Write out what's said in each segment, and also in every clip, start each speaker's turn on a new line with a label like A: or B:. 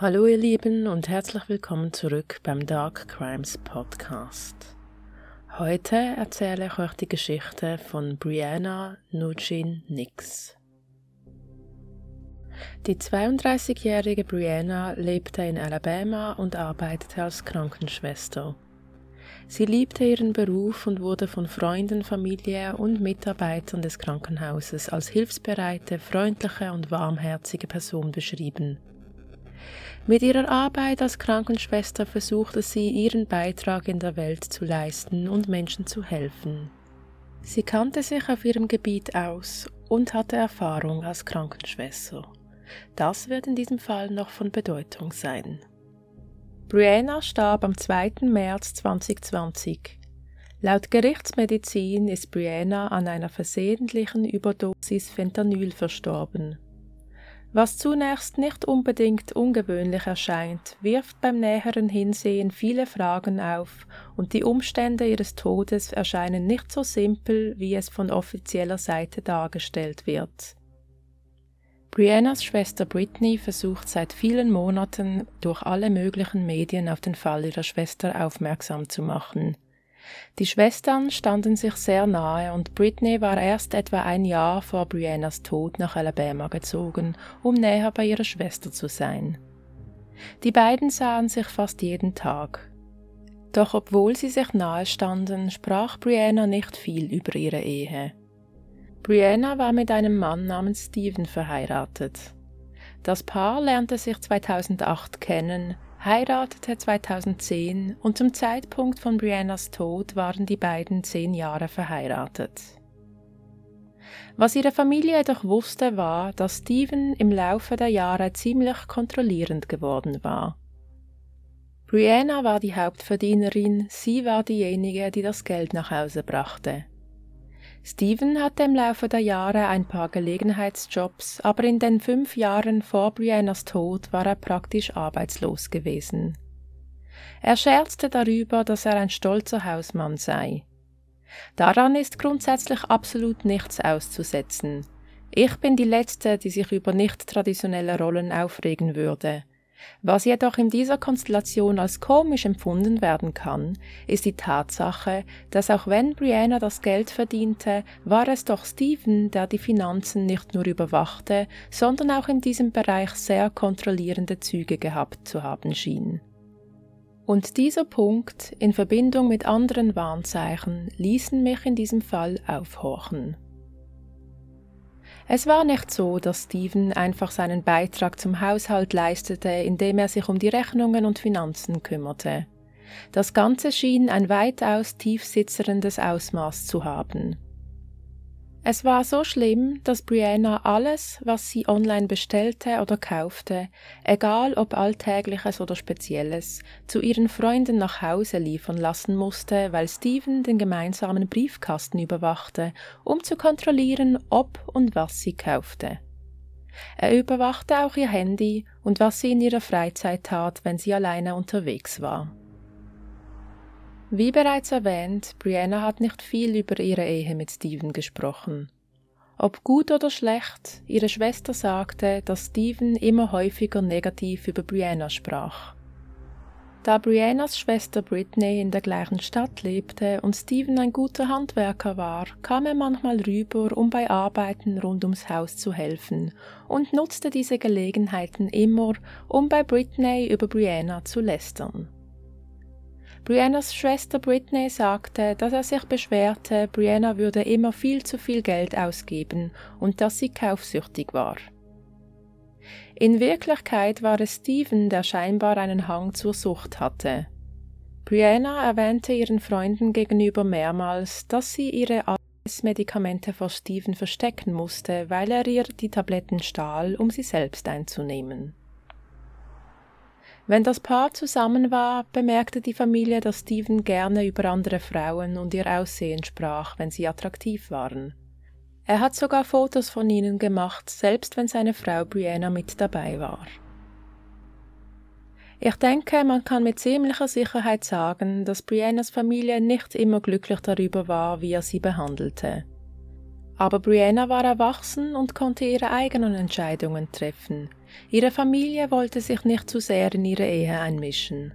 A: Hallo ihr Lieben und herzlich willkommen zurück beim Dark Crimes Podcast. Heute erzähle ich euch die Geschichte von Brianna Nugin Nix. Die 32-jährige Brianna lebte in Alabama und arbeitete als Krankenschwester. Sie liebte ihren Beruf und wurde von Freunden, Familie und Mitarbeitern des Krankenhauses als hilfsbereite, freundliche und warmherzige Person beschrieben. Mit ihrer Arbeit als Krankenschwester versuchte sie, ihren Beitrag in der Welt zu leisten und Menschen zu helfen. Sie kannte sich auf ihrem Gebiet aus und hatte Erfahrung als Krankenschwester. Das wird in diesem Fall noch von Bedeutung sein. Brianna starb am 2. März 2020. Laut Gerichtsmedizin ist Brianna an einer versehentlichen Überdosis Fentanyl verstorben. Was zunächst nicht unbedingt ungewöhnlich erscheint, wirft beim näheren Hinsehen viele Fragen auf und die Umstände ihres Todes erscheinen nicht so simpel, wie es von offizieller Seite dargestellt wird. Briannas Schwester Britney versucht seit vielen Monaten durch alle möglichen Medien auf den Fall ihrer Schwester aufmerksam zu machen – die Schwestern standen sich sehr nahe und Britney war erst etwa ein Jahr vor Briannas Tod nach Alabama gezogen, um näher bei ihrer Schwester zu sein. Die beiden sahen sich fast jeden Tag. Doch obwohl sie sich nahe standen, sprach Brianna nicht viel über ihre Ehe. Brianna war mit einem Mann namens Stephen verheiratet. Das Paar lernte sich 2008 kennen, heiratete 2010 und zum Zeitpunkt von Briannas Tod waren die beiden zehn Jahre verheiratet. Was ihre Familie jedoch wusste, war, dass Stephen im Laufe der Jahre ziemlich kontrollierend geworden war. Brianna war die Hauptverdienerin, sie war diejenige, die das Geld nach Hause brachte. Stephen hatte im Laufe der Jahre ein paar Gelegenheitsjobs, aber in den fünf Jahren vor Briannas Tod war er praktisch arbeitslos gewesen. Er scherzte darüber, dass er ein stolzer Hausmann sei. Daran ist grundsätzlich absolut nichts auszusetzen. Ich bin die Letzte, die sich über nicht traditionelle Rollen aufregen würde. Was jedoch in dieser Konstellation als komisch empfunden werden kann, ist die Tatsache, dass auch wenn Brianna das Geld verdiente, war es doch Stephen, der die Finanzen nicht nur überwachte, sondern auch in diesem Bereich sehr kontrollierende Züge gehabt zu haben schien. Und dieser Punkt in Verbindung mit anderen Warnzeichen ließen mich in diesem Fall aufhorchen. Es war nicht so, dass Stephen einfach seinen Beitrag zum Haushalt leistete, indem er sich um die Rechnungen und Finanzen kümmerte. Das Ganze schien ein weitaus tiefsitzendes Ausmaß zu haben. Es war so schlimm, dass Brianna alles, was sie online bestellte oder kaufte, egal ob alltägliches oder spezielles, zu ihren Freunden nach Hause liefern lassen musste, weil Steven den gemeinsamen Briefkasten überwachte, um zu kontrollieren, ob und was sie kaufte. Er überwachte auch ihr Handy und was sie in ihrer Freizeit tat, wenn sie alleine unterwegs war. Wie bereits erwähnt, Brianna hat nicht viel über ihre Ehe mit Steven gesprochen. Ob gut oder schlecht, ihre Schwester sagte, dass Steven immer häufiger negativ über Brianna sprach. Da Briannas Schwester Britney in der gleichen Stadt lebte und Steven ein guter Handwerker war, kam er manchmal rüber, um bei Arbeiten rund ums Haus zu helfen und nutzte diese Gelegenheiten immer, um bei Britney über Brianna zu lästern. Briannas Schwester Britney sagte, dass er sich beschwerte, Brianna würde immer viel zu viel Geld ausgeben und dass sie kaufsüchtig war. In Wirklichkeit war es Stephen, der scheinbar einen Hang zur Sucht hatte. Brianna erwähnte ihren Freunden gegenüber mehrmals, dass sie ihre Medikamente vor Stephen verstecken musste, weil er ihr die Tabletten stahl, um sie selbst einzunehmen. Wenn das Paar zusammen war, bemerkte die Familie, dass Stephen gerne über andere Frauen und ihr Aussehen sprach, wenn sie attraktiv waren. Er hat sogar Fotos von ihnen gemacht, selbst wenn seine Frau Brianna mit dabei war. Ich denke, man kann mit ziemlicher Sicherheit sagen, dass Briannas Familie nicht immer glücklich darüber war, wie er sie behandelte. Aber Brianna war erwachsen und konnte ihre eigenen Entscheidungen treffen. Ihre Familie wollte sich nicht zu sehr in ihre Ehe einmischen.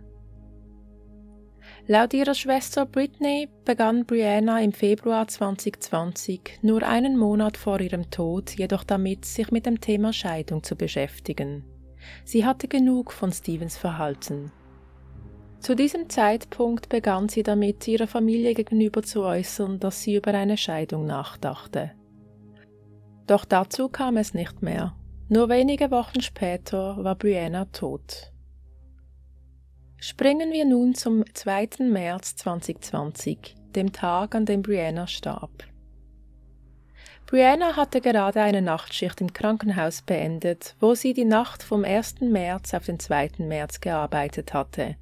A: Laut ihrer Schwester Britney begann Brianna im Februar 2020, nur einen Monat vor ihrem Tod, jedoch damit, sich mit dem Thema Scheidung zu beschäftigen. Sie hatte genug von Stevens Verhalten. Zu diesem Zeitpunkt begann sie damit, ihrer Familie gegenüber zu äußern, dass sie über eine Scheidung nachdachte. Doch dazu kam es nicht mehr. Nur wenige Wochen später war Brianna tot. Springen wir nun zum 2. März 2020, dem Tag, an dem Brianna starb. Brianna hatte gerade eine Nachtschicht im Krankenhaus beendet, wo sie die Nacht vom 1. März auf den 2. März gearbeitet hatte.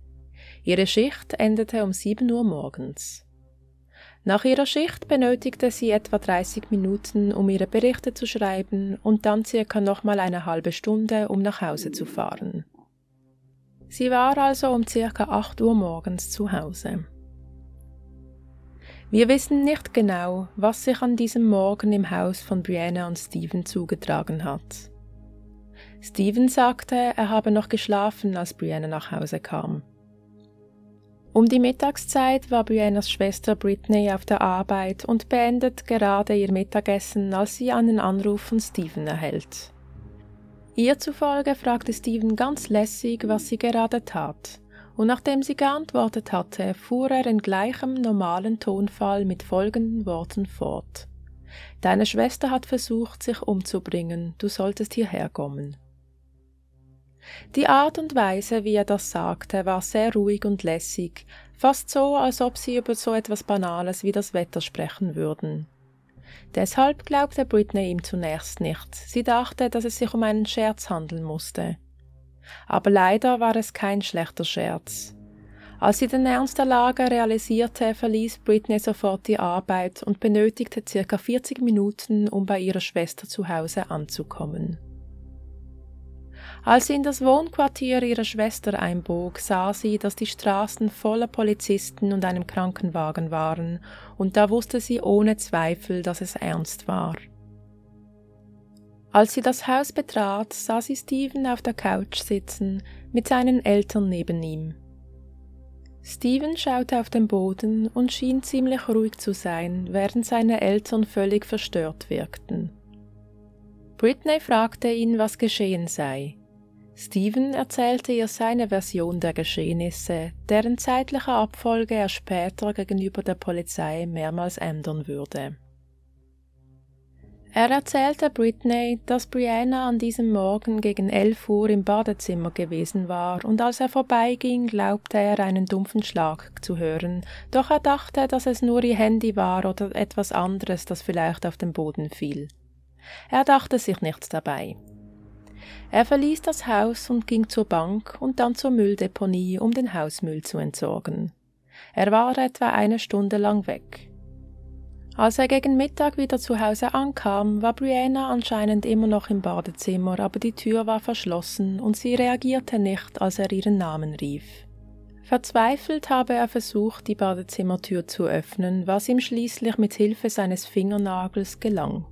A: Ihre Schicht endete um 7 Uhr morgens. Nach ihrer Schicht benötigte sie etwa 30 Minuten, um ihre Berichte zu schreiben und dann circa nochmal eine halbe Stunde, um nach Hause zu fahren. Sie war also um circa 8 Uhr morgens zu Hause. Wir wissen nicht genau, was sich an diesem Morgen im Haus von Brianna und Stephen zugetragen hat. Stephen sagte, er habe noch geschlafen, als Brianna nach Hause kam. Um die Mittagszeit war Briannas Schwester Britney auf der Arbeit und beendet gerade ihr Mittagessen, als sie einen Anruf von Stephen erhält. Ihr zufolge fragte Stephen ganz lässig, was sie gerade tat und nachdem sie geantwortet hatte, fuhr er in gleichem normalen Tonfall mit folgenden Worten fort. Deine Schwester hat versucht, sich umzubringen, du solltest hierher kommen. Die Art und Weise, wie er das sagte, war sehr ruhig und lässig, fast so, als ob sie über so etwas Banales wie das Wetter sprechen würden. Deshalb glaubte Britney ihm zunächst nicht. Sie dachte, dass es sich um einen Scherz handeln musste. Aber leider war es kein schlechter Scherz. Als sie den Ernst der Lage realisierte, verließ Britney sofort die Arbeit und benötigte circa 40 Minuten, um bei ihrer Schwester zu Hause anzukommen. Als sie in das Wohnquartier ihrer Schwester einbog, sah sie, dass die Straßen voller Polizisten und einem Krankenwagen waren, und da wusste sie ohne Zweifel, dass es ernst war. Als sie das Haus betrat, sah sie Stephen auf der Couch sitzen, mit seinen Eltern neben ihm. Stephen schaute auf den Boden und schien ziemlich ruhig zu sein, während seine Eltern völlig verstört wirkten. Britney fragte ihn, was geschehen sei. Stephen erzählte ihr seine Version der Geschehnisse, deren zeitliche Abfolge er später gegenüber der Polizei mehrmals ändern würde. Er erzählte Britney, dass Brianna an diesem Morgen gegen elf Uhr im Badezimmer gewesen war, und als er vorbeiging, glaubte er einen dumpfen Schlag zu hören, doch er dachte, dass es nur ihr Handy war oder etwas anderes, das vielleicht auf den Boden fiel. Er dachte sich nichts dabei. Er verließ das Haus und ging zur Bank und dann zur Mülldeponie, um den Hausmüll zu entsorgen. Er war etwa eine Stunde lang weg. Als er gegen Mittag wieder zu Hause ankam, war Brianna anscheinend immer noch im Badezimmer, aber die Tür war verschlossen und sie reagierte nicht, als er ihren Namen rief. Verzweifelt habe er versucht, die Badezimmertür zu öffnen, was ihm schließlich mit Hilfe seines Fingernagels gelang.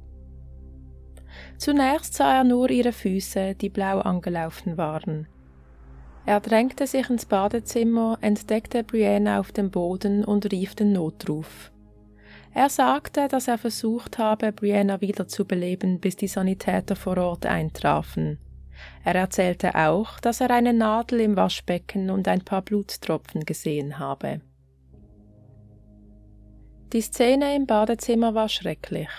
A: Zunächst sah er nur ihre Füße, die blau angelaufen waren. Er drängte sich ins Badezimmer, entdeckte Brianna auf dem Boden und rief den Notruf. Er sagte, dass er versucht habe, Brianna wiederzubeleben, bis die Sanitäter vor Ort eintrafen. Er erzählte auch, dass er eine Nadel im Waschbecken und ein paar Blutstropfen gesehen habe. Die Szene im Badezimmer war schrecklich.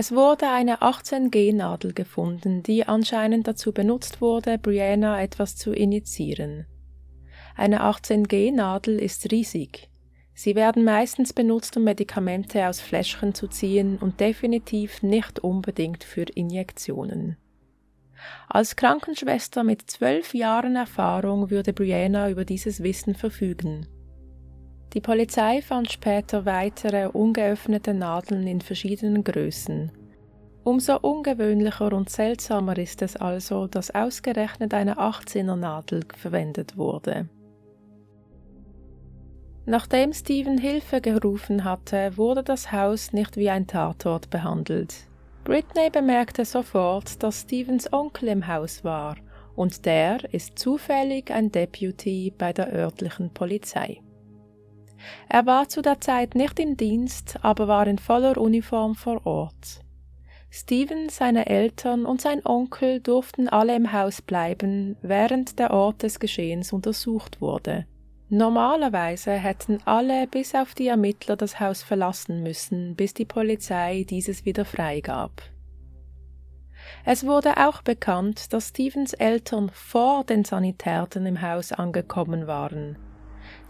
A: Es wurde eine 18G-Nadel gefunden, die anscheinend dazu benutzt wurde, Brianna etwas zu injizieren. Eine 18G-Nadel ist riesig. Sie werden meistens benutzt, um Medikamente aus Fläschchen zu ziehen und definitiv nicht unbedingt für Injektionen. Als Krankenschwester mit zwölf Jahren Erfahrung würde Brianna über dieses Wissen verfügen. Die Polizei fand später weitere ungeöffnete Nadeln in verschiedenen Größen. Umso ungewöhnlicher und seltsamer ist es also, dass ausgerechnet eine 18er Nadel verwendet wurde. Nachdem Stephen Hilfe gerufen hatte, wurde das Haus nicht wie ein Tatort behandelt. Britney bemerkte sofort, dass Stevens Onkel im Haus war, und der ist zufällig ein Deputy bei der örtlichen Polizei. Er war zu der Zeit nicht im Dienst, aber war in voller Uniform vor Ort. Stephen, seine Eltern und sein Onkel durften alle im Haus bleiben, während der Ort des Geschehens untersucht wurde. Normalerweise hätten alle bis auf die Ermittler das Haus verlassen müssen, bis die Polizei dieses wieder freigab. Es wurde auch bekannt, dass Stevens Eltern vor den Sanitätern im Haus angekommen waren.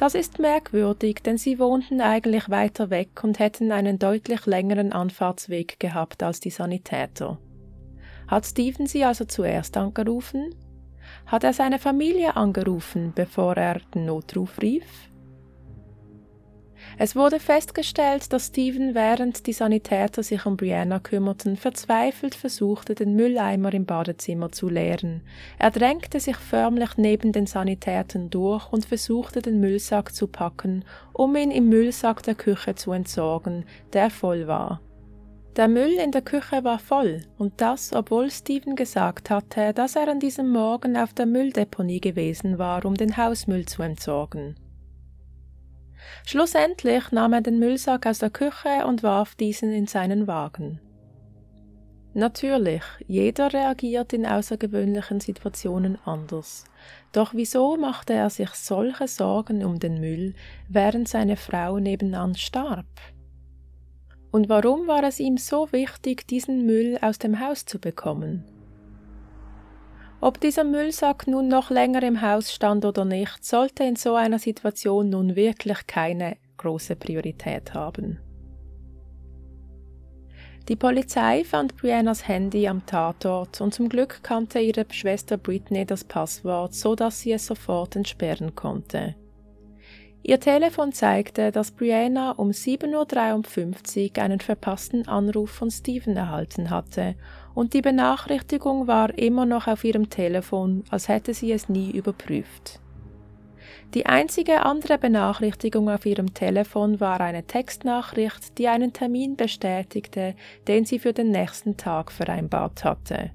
A: Das ist merkwürdig, denn sie wohnten eigentlich weiter weg und hätten einen deutlich längeren Anfahrtsweg gehabt als die Sanitäter. Hat Steven sie also zuerst angerufen? Hat er seine Familie angerufen, bevor er den Notruf rief? Es wurde festgestellt, dass Stephen, während die Sanitäter sich um Brianna kümmerten, verzweifelt versuchte, den Mülleimer im Badezimmer zu leeren. Er drängte sich förmlich neben den Sanitätern durch und versuchte, den Müllsack zu packen, um ihn im Müllsack der Küche zu entsorgen, der voll war. Der Müll in der Küche war voll, und das, obwohl Stephen gesagt hatte, dass er an diesem Morgen auf der Mülldeponie gewesen war, um den Hausmüll zu entsorgen. Schlussendlich nahm er den Müllsack aus der Küche und warf diesen in seinen Wagen. Natürlich, jeder reagiert in außergewöhnlichen Situationen anders. Doch wieso machte er sich solche Sorgen um den Müll, während seine Frau nebenan starb? Und warum war es ihm so wichtig, diesen Müll aus dem Haus zu bekommen? Ob dieser Müllsack nun noch länger im Haus stand oder nicht, sollte in so einer Situation nun wirklich keine große Priorität haben. Die Polizei fand Briannas Handy am Tatort und zum Glück kannte ihre Schwester Britney das Passwort, so dass sie es sofort entsperren konnte. Ihr Telefon zeigte, dass Brianna um 7.53 Uhr einen verpassten Anruf von Stephen erhalten hatte und die Benachrichtigung war immer noch auf ihrem Telefon, als hätte sie es nie überprüft. Die einzige andere Benachrichtigung auf ihrem Telefon war eine Textnachricht, die einen Termin bestätigte, den sie für den nächsten Tag vereinbart hatte.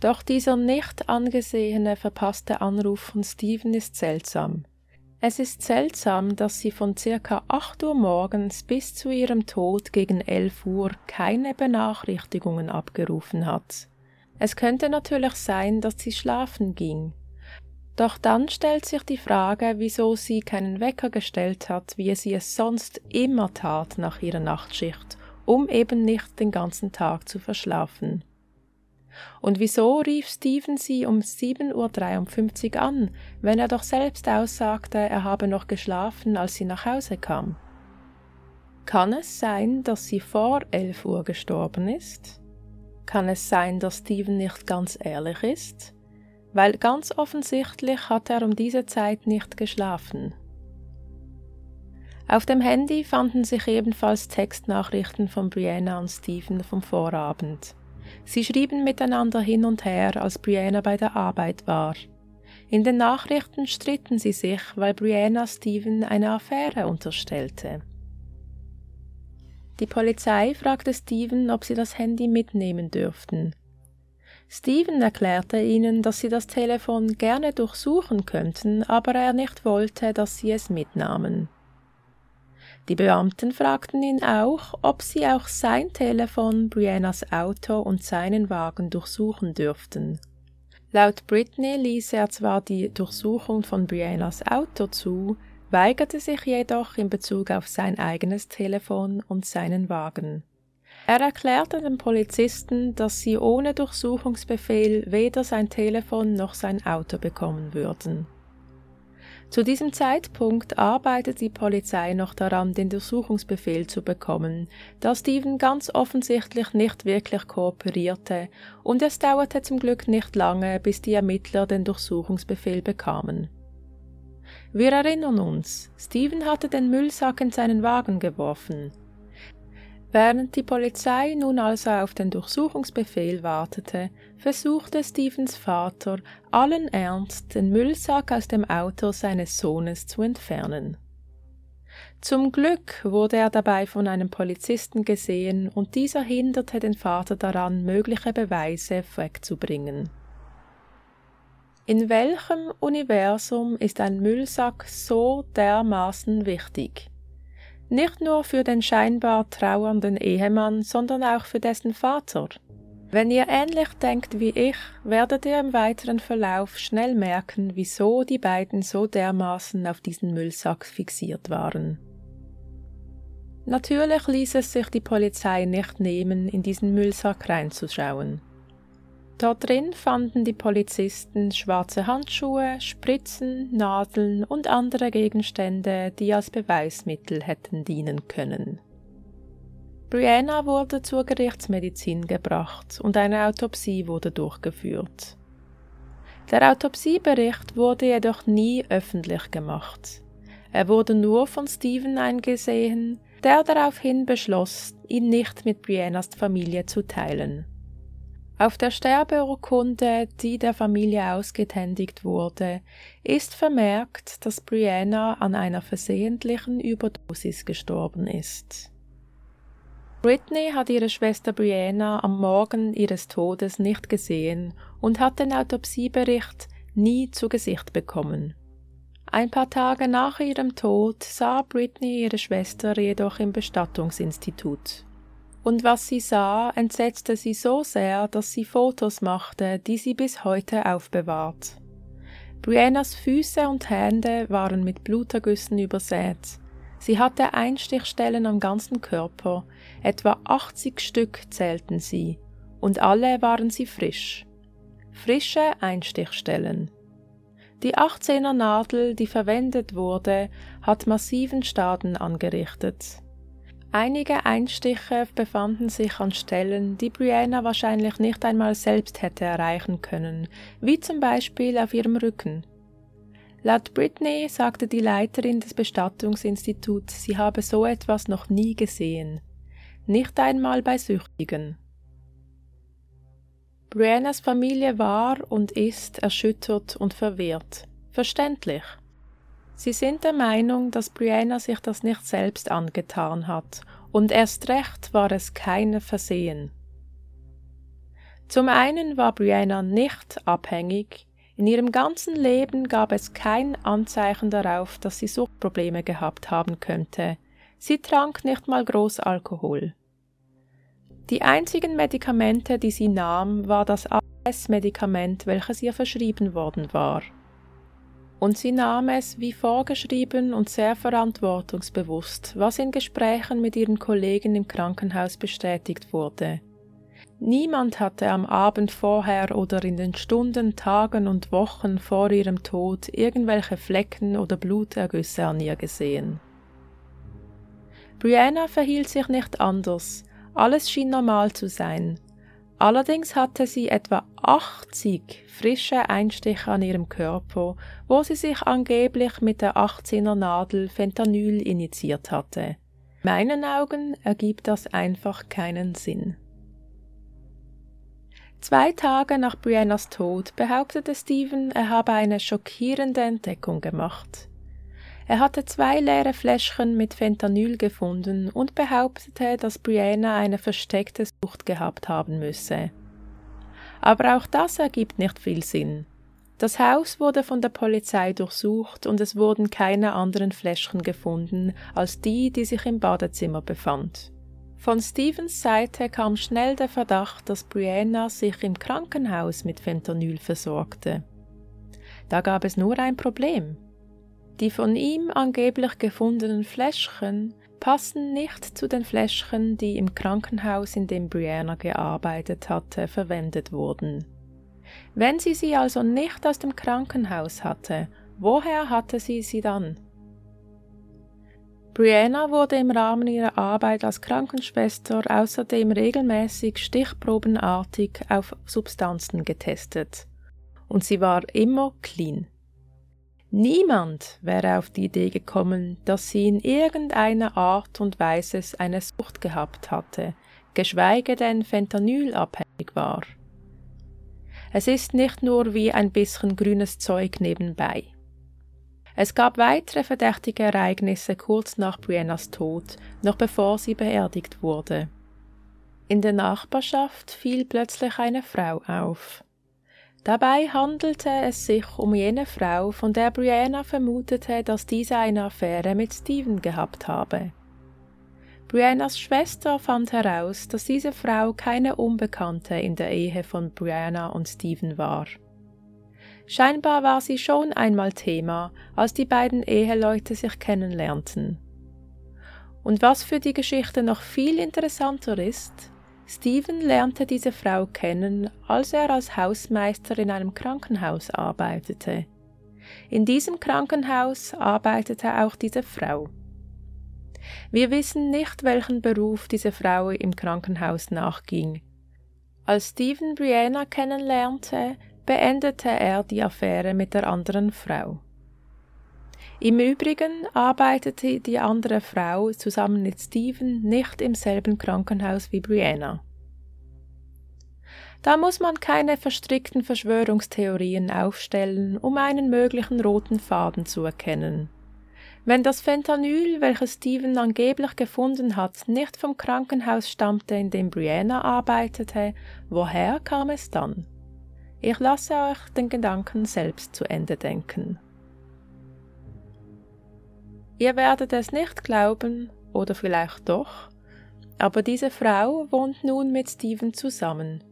A: Doch dieser nicht angesehene verpasste Anruf von Stephen ist seltsam. Es ist seltsam, dass sie von circa 8 Uhr morgens bis zu ihrem Tod gegen 11 Uhr keine Benachrichtigungen abgerufen hat. Es könnte natürlich sein, dass sie schlafen ging. Doch dann stellt sich die Frage, wieso sie keinen Wecker gestellt hat, wie sie es sonst immer tat nach ihrer Nachtschicht, um eben nicht den ganzen Tag zu verschlafen. Und wieso rief Stephen sie um 7.53 Uhr an, wenn er doch selbst aussagte, er habe noch geschlafen, als sie nach Hause kam? Kann es sein, dass sie vor 11 Uhr gestorben ist? Kann es sein, dass Stephen nicht ganz ehrlich ist? Weil ganz offensichtlich hat er um diese Zeit nicht geschlafen. Auf dem Handy fanden sich ebenfalls Textnachrichten von Brianna und Stephen vom Vorabend. Sie schrieben miteinander hin und her, als Brianna bei der Arbeit war. In den Nachrichten stritten sie sich, weil Brianna Stephen eine Affäre unterstellte. Die Polizei fragte Stephen, ob sie das Handy mitnehmen dürften. Stephen erklärte ihnen, dass sie das Telefon gerne durchsuchen könnten, aber er nicht wollte, dass sie es mitnahmen. Die Beamten fragten ihn auch, ob sie auch sein Telefon, Briannas Auto und seinen Wagen durchsuchen dürften. Laut Britney ließ er zwar die Durchsuchung von Briannas Auto zu, weigerte sich jedoch in Bezug auf sein eigenes Telefon und seinen Wagen. Er erklärte den Polizisten, dass sie ohne Durchsuchungsbefehl weder sein Telefon noch sein Auto bekommen würden. Zu diesem Zeitpunkt arbeitet die Polizei noch daran, den Durchsuchungsbefehl zu bekommen, da Steven ganz offensichtlich nicht wirklich kooperierte, und es dauerte zum Glück nicht lange, bis die Ermittler den Durchsuchungsbefehl bekamen. Wir erinnern uns, Steven hatte den Müllsack in seinen Wagen geworfen. Während die Polizei nun also auf den Durchsuchungsbefehl wartete, versuchte Stephens Vater allen Ernst, den Müllsack aus dem Auto seines Sohnes zu entfernen. Zum Glück wurde er dabei von einem Polizisten gesehen und dieser hinderte den Vater daran, mögliche Beweise wegzubringen. In welchem Universum ist ein Müllsack so dermaßen wichtig? Nicht nur für den scheinbar trauernden Ehemann, sondern auch für dessen Vater. Wenn ihr ähnlich denkt wie ich, werdet ihr im weiteren Verlauf schnell merken, wieso die beiden so dermaßen auf diesen Müllsack fixiert waren. Natürlich ließ es sich die Polizei nicht nehmen, in diesen Müllsack reinzuschauen. Dort drin fanden die Polizisten schwarze Handschuhe, Spritzen, Nadeln und andere Gegenstände, die als Beweismittel hätten dienen können. Brianna wurde zur Gerichtsmedizin gebracht und eine Autopsie wurde durchgeführt. Der Autopsiebericht wurde jedoch nie öffentlich gemacht. Er wurde nur von Stephen eingesehen, der daraufhin beschloss, ihn nicht mit Briannas Familie zu teilen. Auf der Sterbeurkunde, die der Familie ausgehändigt wurde, ist vermerkt, dass Brianna an einer versehentlichen Überdosis gestorben ist. Britney hat ihre Schwester Brianna am Morgen ihres Todes nicht gesehen und hat den Autopsiebericht nie zu Gesicht bekommen. Ein paar Tage nach ihrem Tod sah Britney ihre Schwester jedoch im Bestattungsinstitut und was sie sah, entsetzte sie so sehr, dass sie Fotos machte, die sie bis heute aufbewahrt. Briannas Füße und Hände waren mit Blutergüssen übersät. Sie hatte Einstichstellen am ganzen Körper, etwa 80 Stück zählten sie, und alle waren sie frisch. Frische Einstichstellen. Die 18er Nadel, die verwendet wurde, hat massiven Schaden angerichtet. Einige Einstiche befanden sich an Stellen, die Brianna wahrscheinlich nicht einmal selbst hätte erreichen können, wie zum Beispiel auf ihrem Rücken. Laut Britney sagte die Leiterin des Bestattungsinstituts, sie habe so etwas noch nie gesehen, nicht einmal bei Süchtigen. Briannas Familie war und ist erschüttert und verwirrt. Verständlich. Sie sind der Meinung, dass Brianna sich das nicht selbst angetan hat, und erst recht war es kein Versehen. Zum einen war Brianna nicht abhängig, in ihrem ganzen Leben gab es kein Anzeichen darauf, dass sie Suchtprobleme gehabt haben könnte. Sie trank nicht mal groß Alkohol. Die einzigen Medikamente, die sie nahm, war das AS-Medikament, welches ihr verschrieben worden war und sie nahm es wie vorgeschrieben und sehr verantwortungsbewusst, was in Gesprächen mit ihren Kollegen im Krankenhaus bestätigt wurde. Niemand hatte am Abend vorher oder in den Stunden, Tagen und Wochen vor ihrem Tod irgendwelche Flecken oder Blutergüsse an ihr gesehen. Brianna verhielt sich nicht anders, alles schien normal zu sein, Allerdings hatte sie etwa 80 frische Einstiche an ihrem Körper, wo sie sich angeblich mit der 18er Nadel Fentanyl injiziert hatte. In meinen Augen ergibt das einfach keinen Sinn. Zwei Tage nach Briannas Tod behauptete Stephen, er habe eine schockierende Entdeckung gemacht. Er hatte zwei leere Fläschchen mit Fentanyl gefunden und behauptete, dass Brianna eine versteckte Sucht gehabt haben müsse. Aber auch das ergibt nicht viel Sinn. Das Haus wurde von der Polizei durchsucht und es wurden keine anderen Fläschchen gefunden als die, die sich im Badezimmer befand. Von Stevens Seite kam schnell der Verdacht, dass Brianna sich im Krankenhaus mit Fentanyl versorgte. Da gab es nur ein Problem. Die von ihm angeblich gefundenen Fläschchen passen nicht zu den Fläschchen, die im Krankenhaus, in dem Brianna gearbeitet hatte, verwendet wurden. Wenn sie sie also nicht aus dem Krankenhaus hatte, woher hatte sie sie dann? Brianna wurde im Rahmen ihrer Arbeit als Krankenschwester außerdem regelmäßig stichprobenartig auf Substanzen getestet. Und sie war immer clean. Niemand wäre auf die Idee gekommen, dass sie in irgendeiner Art und Weise eine Sucht gehabt hatte, geschweige denn fentanylabhängig war. Es ist nicht nur wie ein bisschen grünes Zeug nebenbei. Es gab weitere verdächtige Ereignisse kurz nach Briannas Tod, noch bevor sie beerdigt wurde. In der Nachbarschaft fiel plötzlich eine Frau auf. Dabei handelte es sich um jene Frau, von der Brianna vermutete, dass diese eine Affäre mit Stephen gehabt habe. Briannas Schwester fand heraus, dass diese Frau keine Unbekannte in der Ehe von Brianna und Stephen war. Scheinbar war sie schon einmal Thema, als die beiden Eheleute sich kennenlernten. Und was für die Geschichte noch viel interessanter ist, Stephen lernte diese Frau kennen, als er als Hausmeister in einem Krankenhaus arbeitete. In diesem Krankenhaus arbeitete auch diese Frau. Wir wissen nicht, welchen Beruf diese Frau im Krankenhaus nachging. Als Stephen Brianna kennenlernte, beendete er die Affäre mit der anderen Frau. Im Übrigen arbeitete die andere Frau zusammen mit Stephen nicht im selben Krankenhaus wie Brianna. Da muss man keine verstrickten Verschwörungstheorien aufstellen, um einen möglichen roten Faden zu erkennen. Wenn das Fentanyl, welches Steven angeblich gefunden hat, nicht vom Krankenhaus stammte, in dem Brianna arbeitete, woher kam es dann? Ich lasse euch den Gedanken selbst zu Ende denken. Ihr werdet es nicht glauben, oder vielleicht doch, aber diese Frau wohnt nun mit Steven zusammen.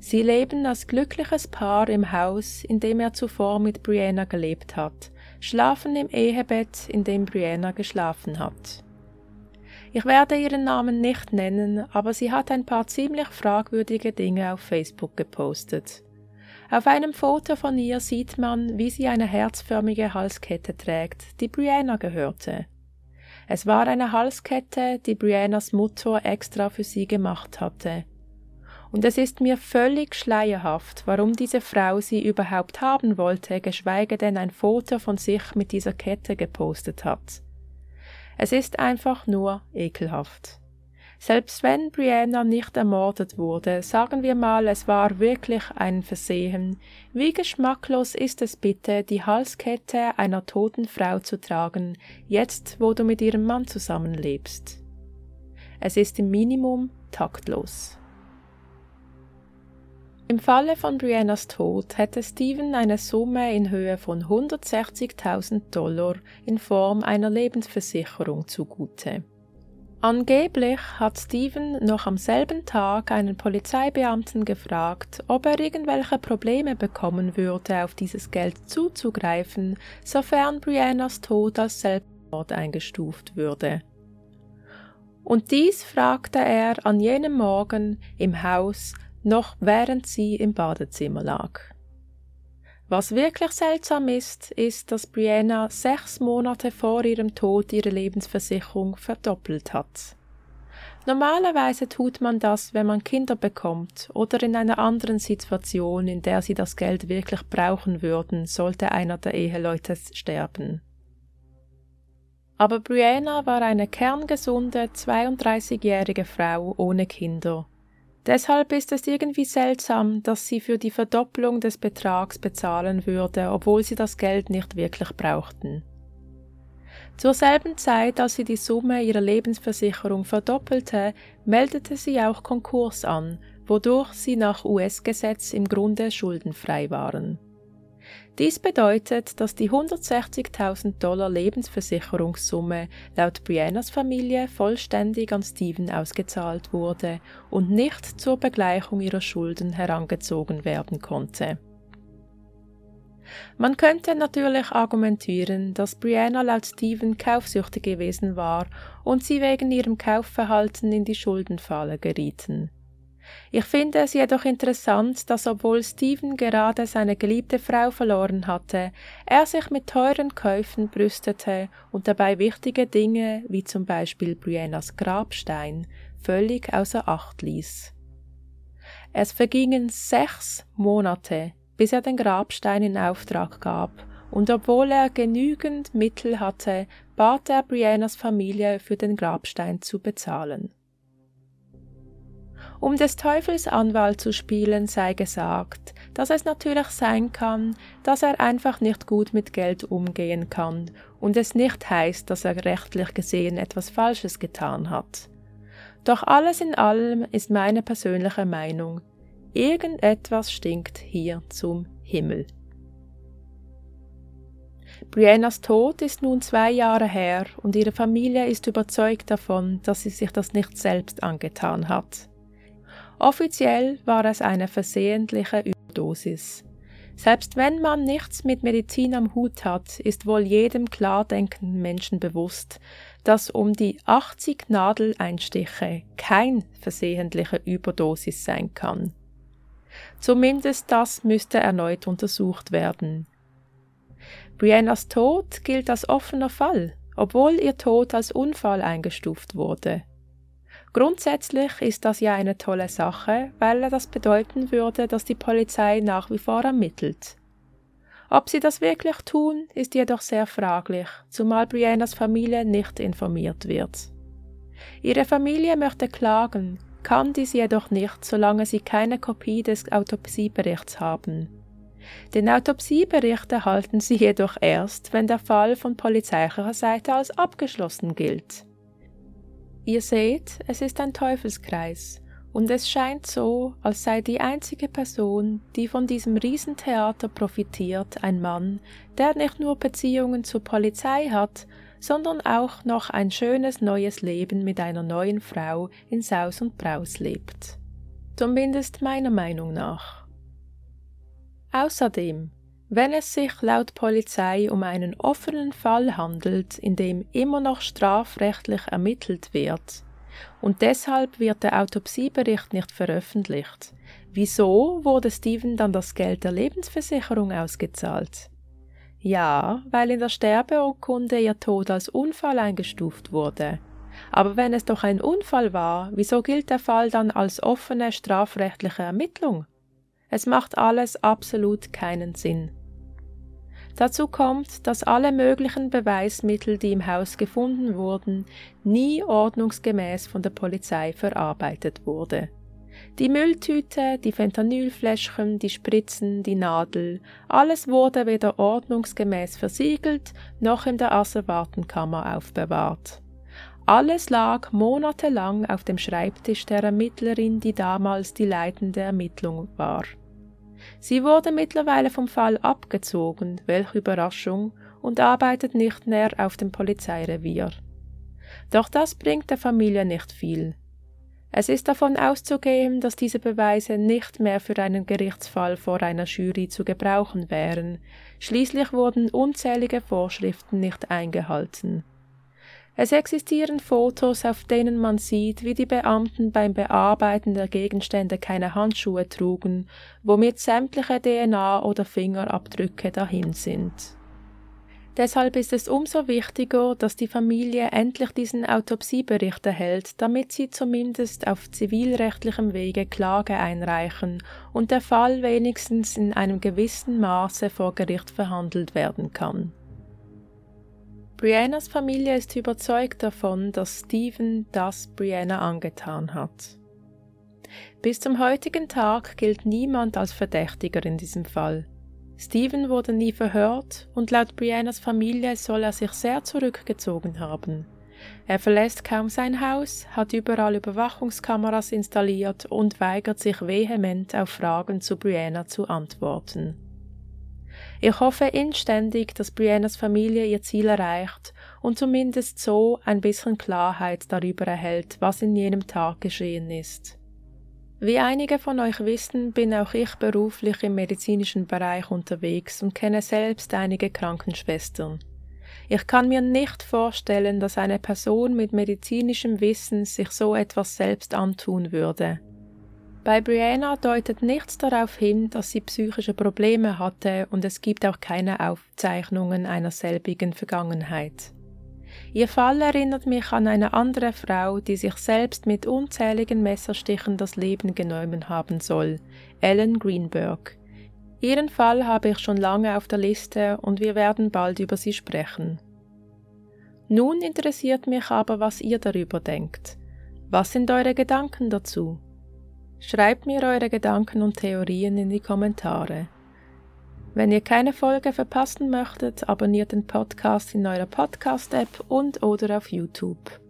A: Sie leben als glückliches Paar im Haus, in dem er zuvor mit Brianna gelebt hat, schlafen im Ehebett, in dem Brianna geschlafen hat. Ich werde ihren Namen nicht nennen, aber sie hat ein paar ziemlich fragwürdige Dinge auf Facebook gepostet. Auf einem Foto von ihr sieht man, wie sie eine herzförmige Halskette trägt, die Brianna gehörte. Es war eine Halskette, die Briannas Mutter extra für sie gemacht hatte und es ist mir völlig schleierhaft, warum diese Frau sie überhaupt haben wollte, geschweige denn ein Foto von sich mit dieser Kette gepostet hat. Es ist einfach nur ekelhaft. Selbst wenn Brianna nicht ermordet wurde, sagen wir mal, es war wirklich ein Versehen, wie geschmacklos ist es bitte, die Halskette einer toten Frau zu tragen, jetzt wo du mit ihrem Mann zusammenlebst. Es ist im Minimum taktlos. Im Falle von Briannas Tod hätte Stephen eine Summe in Höhe von 160.000 Dollar in Form einer Lebensversicherung zugute. Angeblich hat Stephen noch am selben Tag einen Polizeibeamten gefragt, ob er irgendwelche Probleme bekommen würde, auf dieses Geld zuzugreifen, sofern Briannas Tod als Selbstmord eingestuft würde. Und dies fragte er an jenem Morgen im Haus noch während sie im Badezimmer lag. Was wirklich seltsam ist, ist, dass Brianna sechs Monate vor ihrem Tod ihre Lebensversicherung verdoppelt hat. Normalerweise tut man das, wenn man Kinder bekommt oder in einer anderen Situation, in der sie das Geld wirklich brauchen würden, sollte einer der Eheleute sterben. Aber Brianna war eine kerngesunde 32-jährige Frau ohne Kinder Deshalb ist es irgendwie seltsam, dass sie für die Verdopplung des Betrags bezahlen würde, obwohl sie das Geld nicht wirklich brauchten. Zur selben Zeit, als sie die Summe ihrer Lebensversicherung verdoppelte, meldete sie auch Konkurs an, wodurch sie nach US-Gesetz im Grunde schuldenfrei waren. Dies bedeutet, dass die 160.000 Dollar Lebensversicherungssumme laut Briannas Familie vollständig an Stephen ausgezahlt wurde und nicht zur Begleichung ihrer Schulden herangezogen werden konnte. Man könnte natürlich argumentieren, dass Brianna laut Stephen kaufsüchtig gewesen war und sie wegen ihrem Kaufverhalten in die Schuldenfalle gerieten. Ich finde es jedoch interessant, dass obwohl Stephen gerade seine geliebte Frau verloren hatte, er sich mit teuren Käufen brüstete und dabei wichtige Dinge wie zum Beispiel Briannas Grabstein völlig außer Acht ließ. Es vergingen sechs Monate, bis er den Grabstein in Auftrag gab, und obwohl er genügend Mittel hatte, bat er Briannas Familie für den Grabstein zu bezahlen. Um des Teufels Anwalt zu spielen, sei gesagt, dass es natürlich sein kann, dass er einfach nicht gut mit Geld umgehen kann und es nicht heißt, dass er rechtlich gesehen etwas Falsches getan hat. Doch alles in allem ist meine persönliche Meinung, irgendetwas stinkt hier zum Himmel. Briannas Tod ist nun zwei Jahre her und ihre Familie ist überzeugt davon, dass sie sich das nicht selbst angetan hat. Offiziell war es eine versehentliche Überdosis. Selbst wenn man nichts mit Medizin am Hut hat, ist wohl jedem klar denkenden Menschen bewusst, dass um die 80 Nadeleinstiche kein versehentliche Überdosis sein kann. Zumindest das müsste erneut untersucht werden. Briannas Tod gilt als offener Fall, obwohl ihr Tod als Unfall eingestuft wurde. Grundsätzlich ist das ja eine tolle Sache, weil das bedeuten würde, dass die Polizei nach wie vor ermittelt. Ob sie das wirklich tun, ist jedoch sehr fraglich, zumal Briannas Familie nicht informiert wird. Ihre Familie möchte klagen, kann dies jedoch nicht, solange sie keine Kopie des Autopsieberichts haben. Den Autopsiebericht erhalten sie jedoch erst, wenn der Fall von polizeilicher Seite als abgeschlossen gilt. Ihr seht, es ist ein Teufelskreis, und es scheint so, als sei die einzige Person, die von diesem Riesentheater profitiert, ein Mann, der nicht nur Beziehungen zur Polizei hat, sondern auch noch ein schönes neues Leben mit einer neuen Frau in Saus und Braus lebt. Zumindest meiner Meinung nach. Außerdem wenn es sich laut Polizei um einen offenen Fall handelt, in dem immer noch strafrechtlich ermittelt wird, und deshalb wird der Autopsiebericht nicht veröffentlicht, wieso wurde Steven dann das Geld der Lebensversicherung ausgezahlt? Ja, weil in der Sterbeurkunde ihr Tod als Unfall eingestuft wurde. Aber wenn es doch ein Unfall war, wieso gilt der Fall dann als offene strafrechtliche Ermittlung? Es macht alles absolut keinen Sinn. Dazu kommt, dass alle möglichen Beweismittel, die im Haus gefunden wurden, nie ordnungsgemäß von der Polizei verarbeitet wurde. Die Mülltüte, die Fentanylfläschchen, die Spritzen, die Nadel, alles wurde weder ordnungsgemäß versiegelt noch in der Asservatenkammer aufbewahrt. Alles lag monatelang auf dem Schreibtisch der Ermittlerin, die damals die leitende Ermittlung war. Sie wurde mittlerweile vom Fall abgezogen, welche Überraschung, und arbeitet nicht mehr auf dem Polizeirevier. Doch das bringt der Familie nicht viel. Es ist davon auszugehen, dass diese Beweise nicht mehr für einen Gerichtsfall vor einer Jury zu gebrauchen wären, schließlich wurden unzählige Vorschriften nicht eingehalten. Es existieren Fotos, auf denen man sieht, wie die Beamten beim Bearbeiten der Gegenstände keine Handschuhe trugen, womit sämtliche DNA oder Fingerabdrücke dahin sind. Deshalb ist es umso wichtiger, dass die Familie endlich diesen Autopsiebericht erhält, damit sie zumindest auf zivilrechtlichem Wege Klage einreichen und der Fall wenigstens in einem gewissen Maße vor Gericht verhandelt werden kann. Briannas Familie ist überzeugt davon, dass Stephen das Brianna angetan hat. Bis zum heutigen Tag gilt niemand als Verdächtiger in diesem Fall. Stephen wurde nie verhört und laut Briannas Familie soll er sich sehr zurückgezogen haben. Er verlässt kaum sein Haus, hat überall Überwachungskameras installiert und weigert sich vehement auf Fragen zu Brianna zu antworten. Ich hoffe inständig, dass Briannas Familie ihr Ziel erreicht und zumindest so ein bisschen Klarheit darüber erhält, was in jenem Tag geschehen ist. Wie einige von euch wissen, bin auch ich beruflich im medizinischen Bereich unterwegs und kenne selbst einige Krankenschwestern. Ich kann mir nicht vorstellen, dass eine Person mit medizinischem Wissen sich so etwas selbst antun würde. Bei Brianna deutet nichts darauf hin, dass sie psychische Probleme hatte und es gibt auch keine Aufzeichnungen einer selbigen Vergangenheit. Ihr Fall erinnert mich an eine andere Frau, die sich selbst mit unzähligen Messerstichen das Leben genommen haben soll, Ellen Greenberg. Ihren Fall habe ich schon lange auf der Liste und wir werden bald über Sie sprechen. Nun interessiert mich aber, was ihr darüber denkt. Was sind eure Gedanken dazu? Schreibt mir eure Gedanken und Theorien in die Kommentare. Wenn ihr keine Folge verpassen möchtet, abonniert den Podcast in eurer Podcast-App und oder auf YouTube.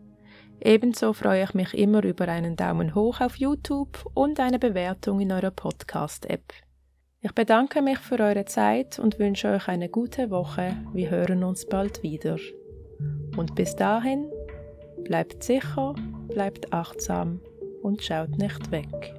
A: Ebenso freue ich mich immer über einen Daumen hoch auf YouTube und eine Bewertung in eurer Podcast-App. Ich bedanke mich für eure Zeit und wünsche euch eine gute Woche. Wir hören uns bald wieder. Und bis dahin, bleibt sicher, bleibt achtsam und schaut nicht weg.